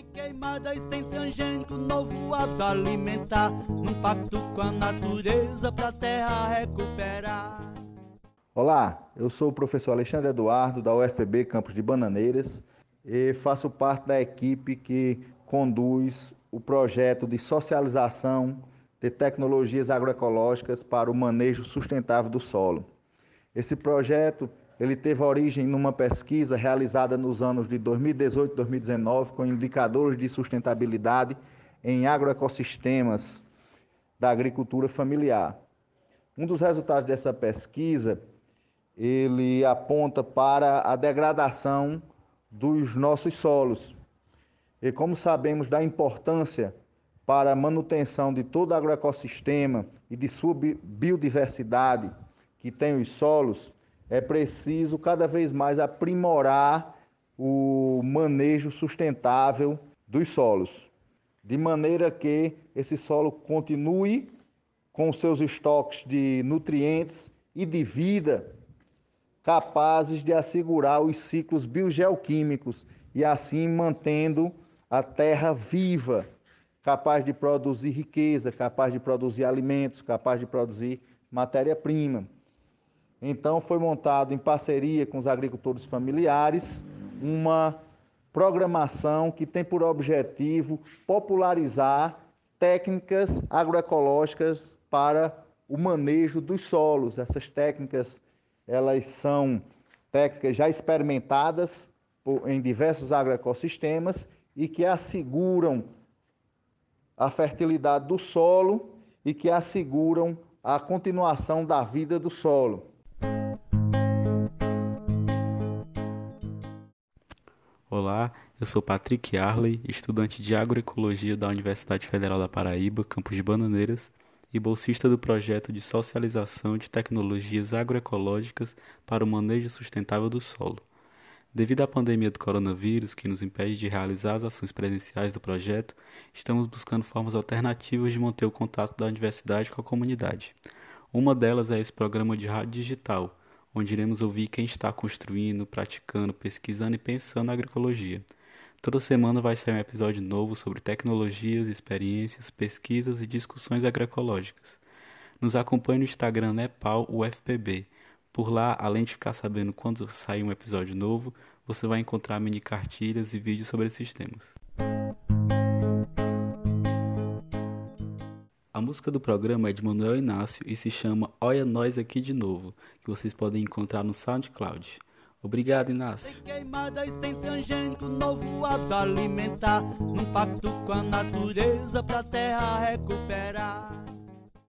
Sem queimada e sem transgênico, novo hábito alimentar. Num pacto com a natureza pra terra recuperar. Olá, eu sou o professor Alexandre Eduardo, da UFPB Campos de Bananeiras, e faço parte da equipe que conduz o projeto de socialização de tecnologias agroecológicas para o manejo sustentável do solo. Esse projeto ele teve origem numa pesquisa realizada nos anos de 2018 e 2019 com indicadores de sustentabilidade em agroecossistemas da agricultura familiar. Um dos resultados dessa pesquisa, ele aponta para a degradação dos nossos solos. E como sabemos da importância para a manutenção de todo o agroecossistema e de sua biodiversidade que tem os solos, é preciso cada vez mais aprimorar o manejo sustentável dos solos, de maneira que esse solo continue com seus estoques de nutrientes e de vida capazes de assegurar os ciclos biogeoquímicos e assim mantendo a terra viva, capaz de produzir riqueza, capaz de produzir alimentos, capaz de produzir matéria-prima. Então foi montado em parceria com os agricultores familiares uma programação que tem por objetivo popularizar técnicas agroecológicas para o manejo dos solos. Essas técnicas, elas são técnicas já experimentadas em diversos agroecossistemas e que asseguram a fertilidade do solo e que asseguram a continuação da vida do solo. Olá, eu sou Patrick Arley, estudante de agroecologia da Universidade Federal da Paraíba, campus de Bananeiras, e bolsista do projeto de socialização de tecnologias agroecológicas para o manejo sustentável do solo. Devido à pandemia do coronavírus, que nos impede de realizar as ações presenciais do projeto, estamos buscando formas alternativas de manter o contato da universidade com a comunidade. Uma delas é esse programa de rádio digital, onde iremos ouvir quem está construindo, praticando, pesquisando e pensando na agroecologia. Toda semana vai sair um episódio novo sobre tecnologias, experiências, pesquisas e discussões agroecológicas. Nos acompanhe no Instagram Nepal UFPB. Por lá, além de ficar sabendo quando sair um episódio novo, você vai encontrar mini cartilhas e vídeos sobre esses temas. A música do programa é de Manuel Inácio e se chama Olha Nós Aqui de Novo, que vocês podem encontrar no SoundCloud. Obrigado, Inácio. Sem queimada e sem transgênico, novo hábito alimentar. Num pacto com a natureza pra terra recuperar.